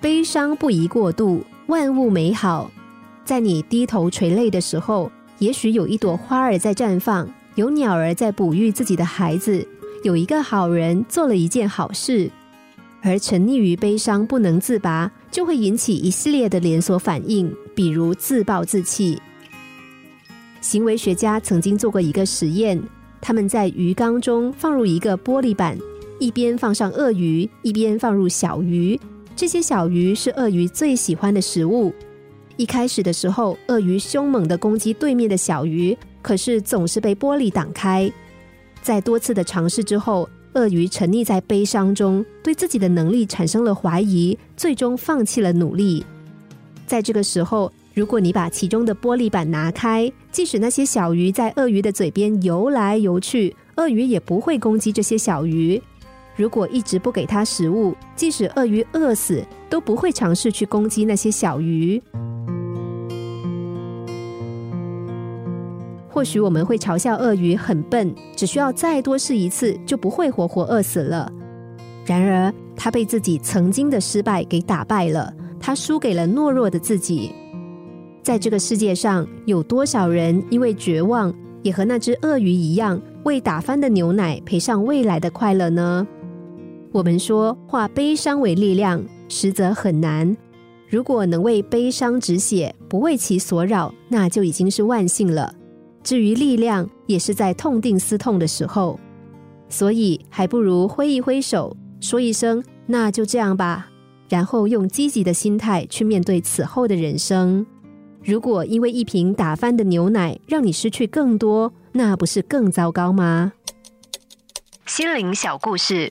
悲伤不宜过度，万物美好。在你低头垂泪的时候，也许有一朵花儿在绽放，有鸟儿在哺育自己的孩子，有一个好人做了一件好事。而沉溺于悲伤不能自拔，就会引起一系列的连锁反应，比如自暴自弃。行为学家曾经做过一个实验，他们在鱼缸中放入一个玻璃板，一边放上鳄鱼，一边放入小鱼。这些小鱼是鳄鱼最喜欢的食物。一开始的时候，鳄鱼凶猛地攻击对面的小鱼，可是总是被玻璃挡开。在多次的尝试之后，鳄鱼沉溺在悲伤中，对自己的能力产生了怀疑，最终放弃了努力。在这个时候，如果你把其中的玻璃板拿开，即使那些小鱼在鳄鱼的嘴边游来游去，鳄鱼也不会攻击这些小鱼。如果一直不给它食物，即使鳄鱼饿死，都不会尝试去攻击那些小鱼。或许我们会嘲笑鳄鱼很笨，只需要再多试一次就不会活活饿死了。然而，他被自己曾经的失败给打败了，他输给了懦弱的自己。在这个世界上，有多少人因为绝望，也和那只鳄鱼一样，为打翻的牛奶赔上未来的快乐呢？我们说，化悲伤为力量，实则很难。如果能为悲伤止血，不为其所扰，那就已经是万幸了。至于力量，也是在痛定思痛的时候，所以还不如挥一挥手，说一声“那就这样吧”，然后用积极的心态去面对此后的人生。如果因为一瓶打翻的牛奶让你失去更多，那不是更糟糕吗？心灵小故事，